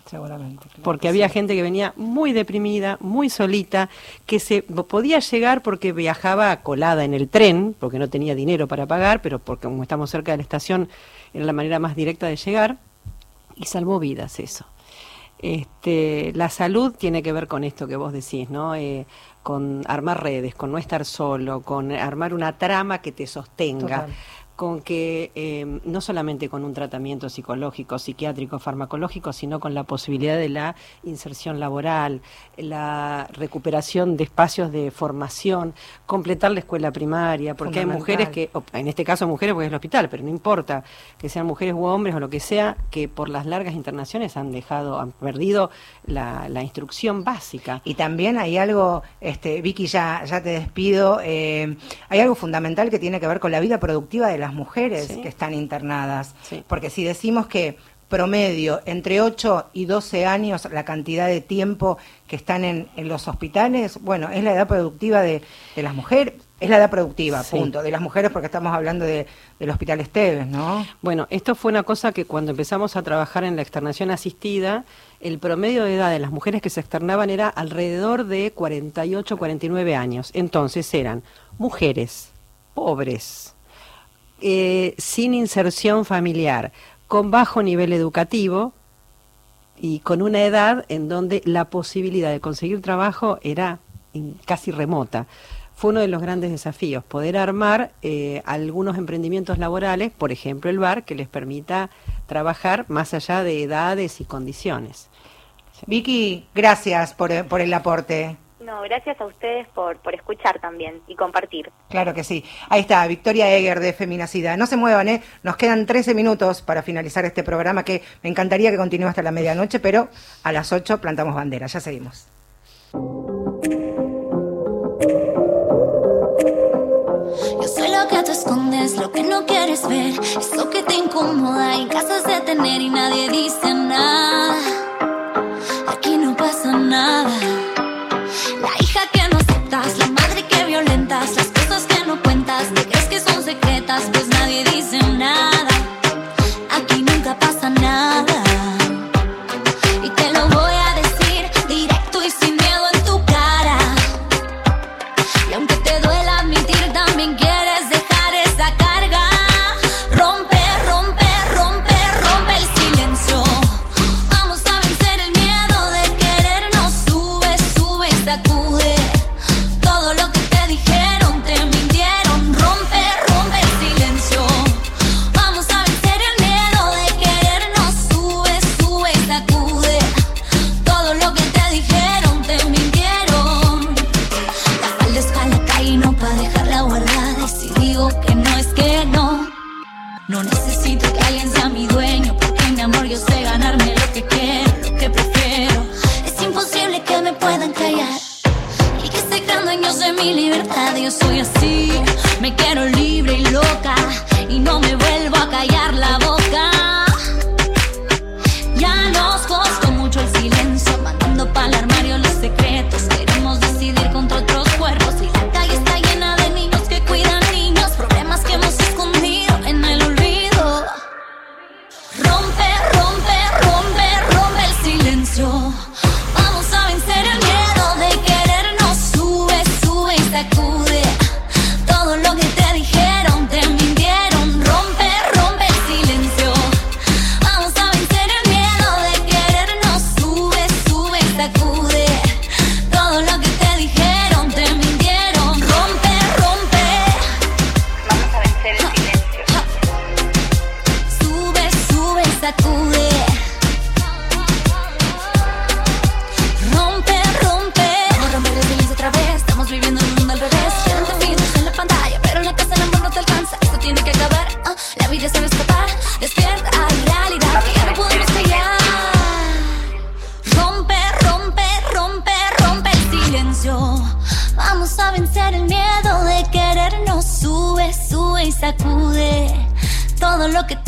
Speaker 2: Seguramente.
Speaker 3: Porque había gente que venía muy deprimida, muy solita, que se podía llegar porque viajaba colada en el tren, porque no tenía dinero para pagar, pero porque como estamos cerca de la estación era la manera más directa de llegar, y salvó vidas eso. Este, la salud tiene que ver con esto que vos decís, ¿no? Eh, con armar redes, con no estar solo, con armar una trama que te sostenga. Con que eh, no solamente con un tratamiento psicológico, psiquiátrico, farmacológico, sino con la posibilidad de la inserción laboral, la recuperación de espacios de formación, completar la escuela primaria, porque hay mujeres que, en este caso mujeres porque es el hospital, pero no importa que sean mujeres u hombres o lo que sea, que por las largas internaciones han dejado, han perdido la, la instrucción básica.
Speaker 2: Y también hay algo, este, Vicky, ya, ya te despido, eh, hay algo fundamental que tiene que ver con la vida productiva de las mujeres
Speaker 3: Sí.
Speaker 2: que están internadas.
Speaker 3: Sí.
Speaker 2: Porque si decimos que promedio entre 8 y 12 años la cantidad de tiempo que están en, en los hospitales, bueno, es la edad productiva de, de las mujeres, es la edad productiva,
Speaker 3: Sí.
Speaker 2: punto, de las mujeres porque estamos hablando de, del Hospital Esteves, ¿no?
Speaker 3: Bueno, esto fue una cosa que cuando empezamos a trabajar en la externación asistida, el promedio de edad de las mujeres que se externaban era alrededor de 48, 49 años. Entonces eran mujeres pobres, eh, sin inserción familiar, con bajo nivel educativo y con una edad en donde la posibilidad de conseguir trabajo era casi remota. Fue uno de los grandes desafíos, poder armar eh, algunos emprendimientos laborales, por ejemplo el bar, que les permita trabajar más allá de edades y condiciones.
Speaker 2: Vicky, gracias por, por el aporte.
Speaker 10: No, gracias a ustedes por, por escuchar también y compartir.
Speaker 2: Claro que sí. Ahí está, Victoria Eger de Feminacida. No se muevan, ¿eh? Nos quedan 13 minutos para finalizar este programa que me encantaría que continúe hasta la medianoche, pero a las 8 plantamos bandera. Ya seguimos.
Speaker 12: Yo soy lo que tú escondes, lo que no quieres ver, eso que te incomoda y casas de tener y nadie dice nada. Aquí no pasa nada. La hija que no aceptas, la madre que violentas, las cosas que no cuentas, que crees que son secretas, pues soy así,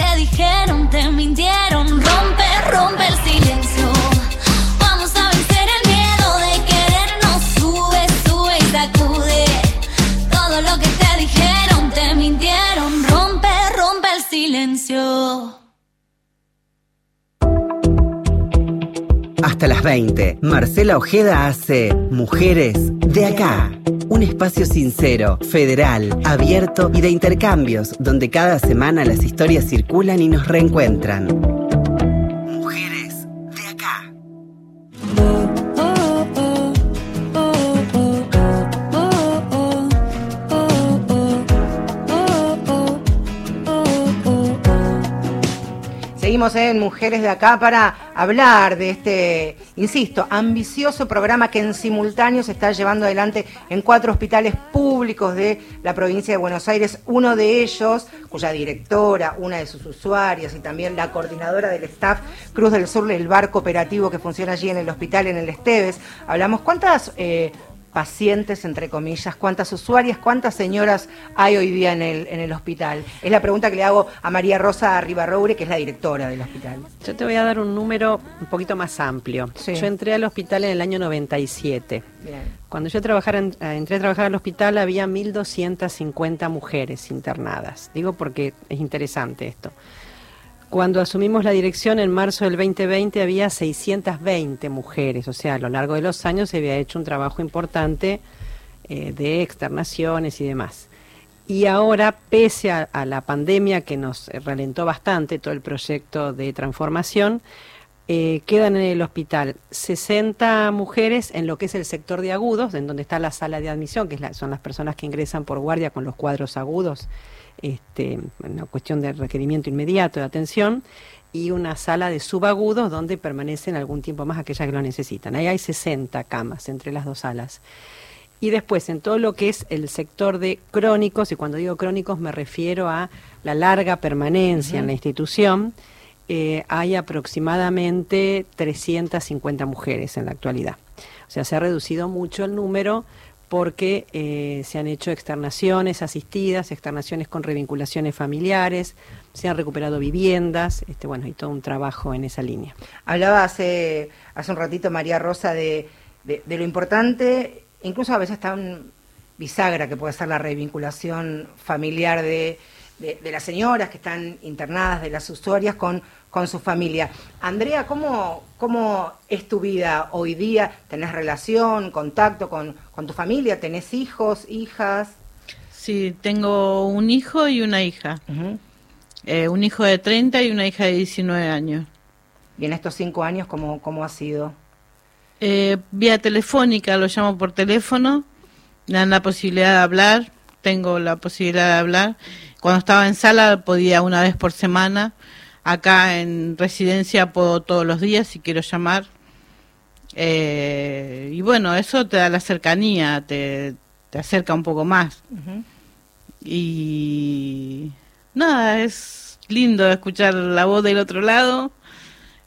Speaker 12: te dijeron, te mintieron. Rompe, rompe el silencio.
Speaker 8: Hasta las 20, Marcela Ojeda hace Mujeres de acá. Un espacio sincero, federal, abierto y de intercambios, donde cada semana las historias circulan y nos reencuentran.
Speaker 2: Seguimos en Mujeres de Acá para hablar de este, insisto, ambicioso programa que en simultáneo se está llevando adelante en cuatro hospitales públicos de la provincia de Buenos Aires. Uno de ellos, cuya directora, una de sus usuarias y también la coordinadora del staff Cruz del Sur, el barco operativo que funciona allí en el hospital, en el Esteves. Hablamos, ¿cuántas eh, pacientes, entre comillas, cuántas usuarias, cuántas señoras hay hoy día en el, en el hospital? Es la pregunta que le hago a María Rosa Ribarroure, que es la directora del hospital.
Speaker 3: Yo te voy a dar un número un poquito más amplio.
Speaker 2: Sí.
Speaker 3: Yo entré al hospital en el año 97.
Speaker 2: Bien.
Speaker 3: Cuando yo trabajara en- eh, entré a trabajar al hospital había 1.250 mujeres internadas. Digo porque es interesante esto. Cuando asumimos la dirección en marzo del 2020 había 620 mujeres, o sea, a lo largo de los años se había hecho un trabajo importante eh, de externaciones y demás. Y ahora, pese a, la pandemia que nos ralentó bastante todo el proyecto de transformación, eh, quedan en el hospital 60 mujeres en lo que es el sector de agudos, en donde está la sala de admisión, que es la- son las personas que ingresan por guardia con los cuadros agudos, este, una cuestión de requerimiento inmediato de atención, y una sala de subagudos donde permanecen algún tiempo más aquellas que lo necesitan. Ahí hay 60 camas entre las dos salas. Y después, en todo lo que es el sector de crónicos, y cuando digo crónicos me refiero a la larga permanencia en la institución, eh, hay aproximadamente 350 mujeres en la actualidad. O sea, se ha reducido mucho el número porque eh, se han hecho externaciones asistidas, externaciones con revinculaciones familiares, se han recuperado viviendas, este, bueno, y todo un trabajo en esa línea.
Speaker 2: Hablaba hace, hace un ratito María Rosa de, de- lo importante, incluso a veces tan bisagra que puede ser la revinculación familiar de, de- de las señoras que están internadas, de las usuarias con, con su familia. Andrea, ¿cómo, ¿cómo es tu vida hoy día? ¿Tenés relación, contacto con, con tu familia? ¿Tenés hijos, hijas?
Speaker 5: Sí, tengo un hijo y una hija. Eh, un hijo de 30 y una hija de 19 años.
Speaker 2: Y en estos cinco años, ¿cómo, cómo ha sido?
Speaker 5: Eh, vía telefónica, lo llamo por teléfono, me dan la posibilidad de hablar, tengo la posibilidad de hablar. Cuando estaba en sala podía una vez por semana, acá en residencia puedo todos los días si quiero llamar. Eh, y bueno, eso te da la cercanía, te, te acerca un poco más. Y nada, es lindo escuchar la voz del otro lado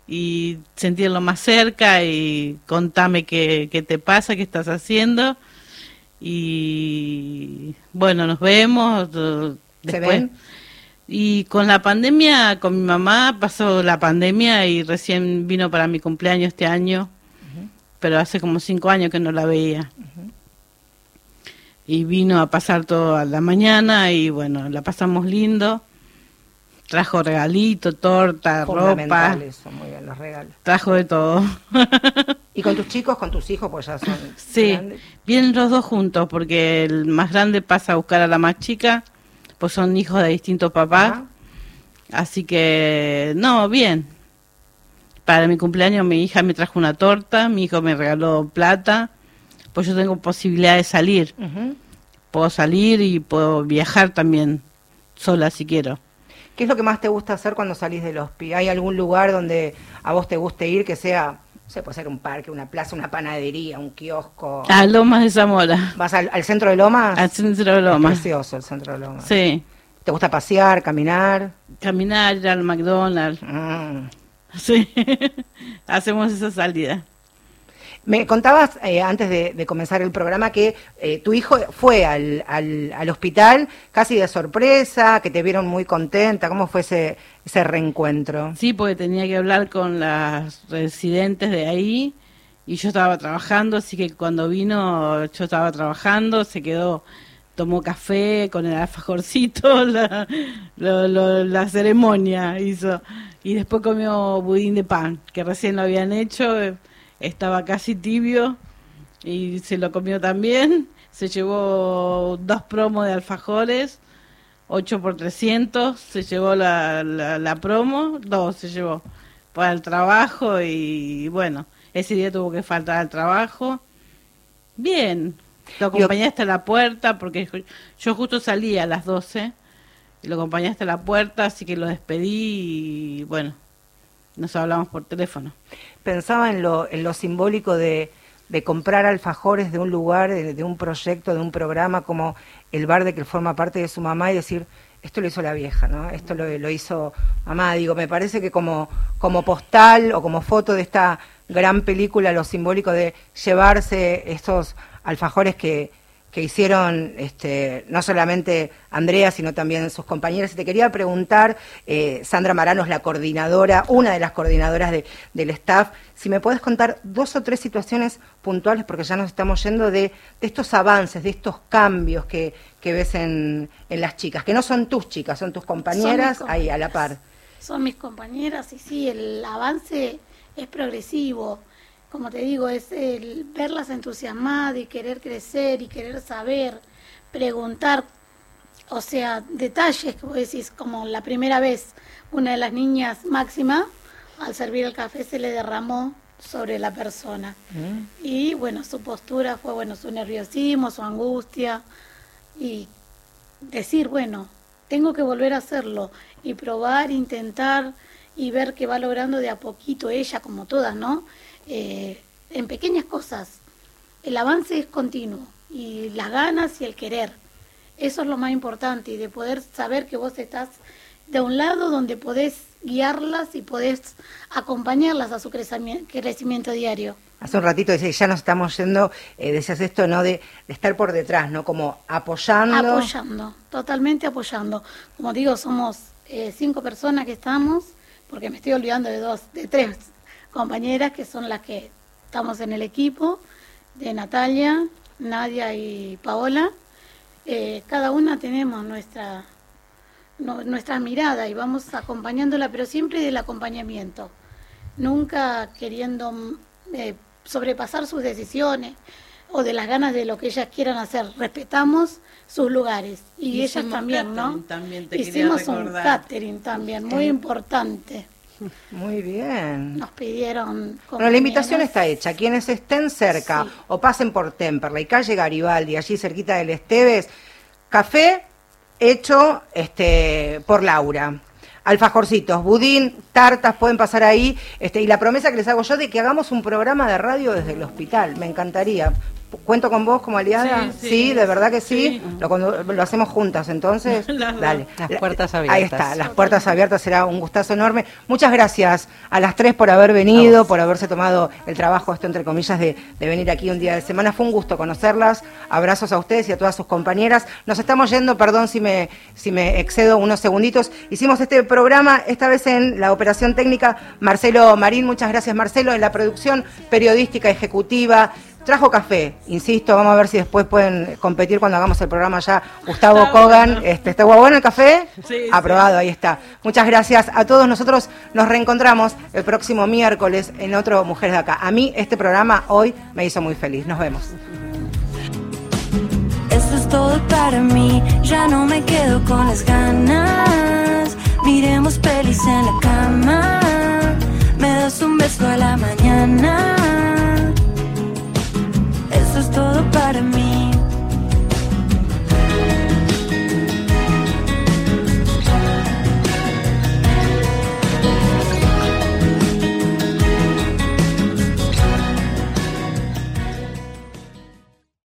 Speaker 5: y sentirlo más cerca y contame qué, qué te pasa, qué estás haciendo. Y bueno, nos vemos.
Speaker 2: ¿Se ven?
Speaker 5: Y con la pandemia, con mi mamá pasó la pandemia y recién vino para mi cumpleaños este año, pero hace como cinco años que no la veía. Y vino a pasar toda la mañana y bueno, la pasamos lindo. Trajo regalito, torta, ropa,
Speaker 2: eso, muy bien, los regalos.
Speaker 5: trajo de todo.
Speaker 2: ¿Y con tus chicos, con tus hijos, pues ya son
Speaker 5: Sí,
Speaker 2: grandes?
Speaker 5: vienen los dos juntos porque el más grande pasa a buscar a la más chica, pues son hijos de distintos papás. Así que, no, bien. Para mi cumpleaños mi hija me trajo una torta, mi hijo me regaló plata, pues yo tengo posibilidad de salir. Puedo salir y puedo viajar también sola si quiero.
Speaker 2: ¿Qué es lo que más te gusta hacer cuando salís del hospi? ¿Hay algún lugar donde a vos te guste ir que sea, sé, puede ser un parque, una plaza, una panadería, un kiosco?
Speaker 5: A Lomas de Zamora,
Speaker 2: ¿Vas al, al centro de Lomas?
Speaker 5: al centro de
Speaker 2: Es
Speaker 5: Lomas.
Speaker 2: precioso el centro de Lomas.
Speaker 5: Sí,
Speaker 2: ¿Te gusta pasear, caminar?
Speaker 5: caminar, ir al McDonald's.
Speaker 2: Mm.
Speaker 5: Sí, hacemos esa salida.
Speaker 2: Me contabas eh, antes de, comenzar el programa que eh, tu hijo fue al, al, al hospital casi de sorpresa, que te vieron muy contenta. ¿Cómo fue ese, ese reencuentro?
Speaker 5: Sí, porque tenía que hablar con las residentes de ahí y yo estaba trabajando, así que cuando vino yo estaba trabajando, se quedó, tomó café con el alfajorcito, la, lo- la ceremonia hizo y después comió budín de pan, que recién lo habían hecho, estaba casi tibio y se lo comió también, se llevó dos promos de alfajores 8 por 300, se llevó la, la, la promo, dos se llevó para el trabajo y bueno, ese día tuvo que faltar al trabajo. Bien, lo acompañé hasta la puerta porque yo- yo justo salí a las 12 y lo acompañé hasta la puerta, así que lo despedí y bueno, nos hablamos por teléfono.
Speaker 2: Pensaba en lo, en lo simbólico de, de comprar alfajores de un lugar, de, de un proyecto, de un programa como el bar de que forma parte de su mamá y decir, esto lo hizo la vieja, ¿no? Esto lo, lo hizo mamá. Digo, me parece que como, como postal o como foto de esta gran película, lo simbólico de llevarse estos alfajores que, que hicieron este, no solamente Andrea, sino también sus compañeras. Y te quería preguntar, eh, Sandra Marano es la coordinadora, una de las coordinadoras de- del staff, si me puedes contar dos o tres situaciones puntuales, porque ya nos estamos yendo de, de estos avances, de estos cambios que, que ves en, en las chicas, que no son tus chicas, son tus compañeras
Speaker 4: Son mis
Speaker 2: ahí a la par.
Speaker 4: Son mis compañeras y sí, el avance es progresivo. Como te digo, es el verlas entusiasmadas y querer crecer y querer saber, preguntar, o sea, detalles que vos decís, como la primera vez, una de las niñas máxima, al servir el café se le derramó sobre la persona. Y bueno, su postura fue, bueno, su nerviosismo, su angustia y decir, bueno, tengo que volver a hacerlo y probar, intentar y ver que va logrando de a poquito ella, como todas, ¿no? Eh, en pequeñas cosas. El avance es continuo y las ganas y el querer. Eso es lo más importante y de poder saber que vos estás de un lado donde podés guiarlas y podés acompañarlas a su crecimiento, diario.
Speaker 2: Hace un ratito ya nos estamos yendo, eh, decías esto, ¿no? De, de estar por detrás, ¿no? Como apoyando.
Speaker 4: Apoyando, totalmente apoyando. Como digo, somos eh, cinco personas que estamos, porque me estoy olvidando de dos, de tres compañeras que son las que estamos en el equipo, de Natalia, Nadia y Paola. Eh, cada una tenemos nuestra, no- nuestra mirada y vamos acompañándola, pero siempre del acompañamiento, nunca queriendo mm, eh, sobrepasar sus decisiones o de las ganas de lo que ellas quieran hacer. Respetamos sus lugares y ellas también, ¿no?
Speaker 5: también, te
Speaker 4: Hicimos un catering también, muy
Speaker 2: Eh.
Speaker 4: importante.
Speaker 2: Muy bien.
Speaker 4: Nos pidieron...
Speaker 2: Bueno, la invitación está hecha. Quienes estén cerca o pasen por Temperley, calle Garibaldi, allí cerquita del Esteves, café hecho este, por Laura. Alfajorcitos, budín, tartas, pueden pasar ahí. Este, y la promesa que les hago yo de que hagamos un programa de radio desde el hospital. Me encantaría. ¿Cuento con vos como aliada?
Speaker 5: Sí, sí.
Speaker 2: de verdad que sí.
Speaker 5: Sí.
Speaker 2: Lo, cuando- lo hacemos juntas, entonces.
Speaker 5: Las.
Speaker 2: Dale.
Speaker 3: Las
Speaker 2: La-
Speaker 3: puertas
Speaker 2: Ahí
Speaker 3: abiertas.
Speaker 2: está, las puertas abiertas será un gustazo enorme. Muchas gracias a las tres por haber venido, por haberse tomado el trabajo, esto entre comillas, de, de venir aquí un día de semana. Fue un gusto conocerlas. Abrazos a ustedes y a todas sus compañeras. Nos estamos yendo, perdón si me, si me excedo unos segunditos. Hicimos este programa, esta vez en la operación técnica, Marcelo Marín. Muchas gracias, Marcelo. En la producción periodística ejecutiva. Trajo café, insisto, vamos a ver si después pueden competir cuando hagamos el programa ya. Gustavo
Speaker 5: está
Speaker 2: Kogan, este, ¿está bueno el café?
Speaker 5: Sí,
Speaker 2: Aprobado, ahí está. Muchas gracias a todos. Nosotros nos reencontramos el próximo miércoles en otro Mujeres de Acá. A mí este programa hoy me hizo muy feliz. Nos vemos.
Speaker 1: Esto es todo para mí, ya no me quedo con las ganas. Miremos pelis en la cama, me das un beso a la mañana es todo para mí.